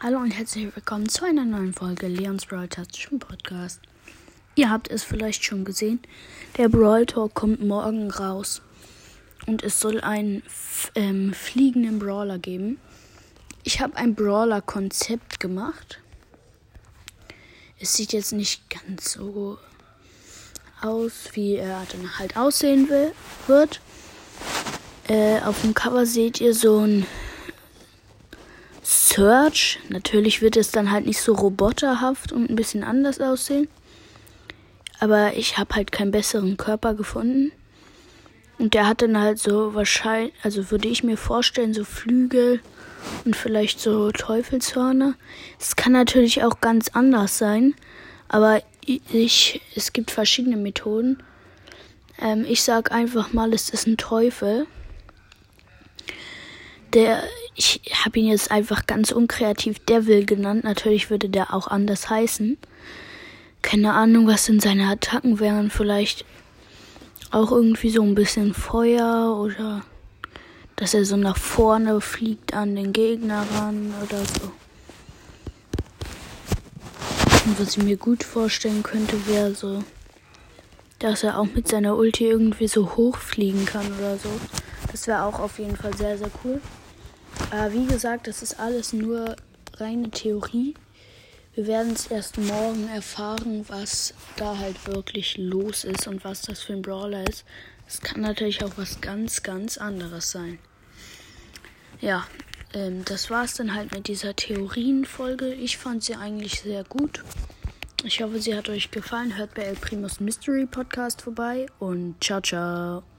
Hallo und herzlich willkommen zu einer neuen Folge Leons Brawl Tastischen Podcast. Ihr habt es vielleicht schon gesehen, der Brawl Talk kommt morgen raus und es soll einen ähm, fliegenden Brawler geben. Ich habe ein Brawler-Konzept gemacht. Es sieht jetzt nicht ganz so aus, wie er dann halt aussehen will, wird. Äh, auf dem Cover seht ihr so ein Search. Natürlich wird es dann halt nicht so roboterhaft und ein bisschen anders aussehen. Aber ich habe halt keinen besseren Körper gefunden. Und der hat dann halt so wahrscheinlich, also würde ich mir vorstellen, so Flügel und vielleicht so Teufelshörner. Es kann natürlich auch ganz anders sein, aber ich, es gibt verschiedene Methoden. Ähm, ich sag einfach mal, es ist ein Teufel. Der, ich habe ihn jetzt einfach ganz unkreativ Devil genannt. Natürlich würde der auch anders heißen. Keine Ahnung, was denn seine Attacken wären. Vielleicht auch irgendwie so ein bisschen Feuer oder dass er so nach vorne fliegt an den Gegner ran oder so. Und was ich mir gut vorstellen könnte, wäre so, dass er auch mit seiner Ulti irgendwie so hochfliegen kann oder so. Das wäre auch auf jeden Fall sehr, sehr cool. Aber wie gesagt, das ist alles nur reine Theorie. Wir werden es erst morgen erfahren, was da halt wirklich los ist und was das für ein Brawler ist. Es kann natürlich auch was ganz, ganz anderes sein. Ja, ähm, das war es dann halt mit dieser Theorienfolge. Ich fand sie eigentlich sehr gut. Ich hoffe, sie hat euch gefallen. Hört bei El Primos Mystery Podcast vorbei und ciao, ciao.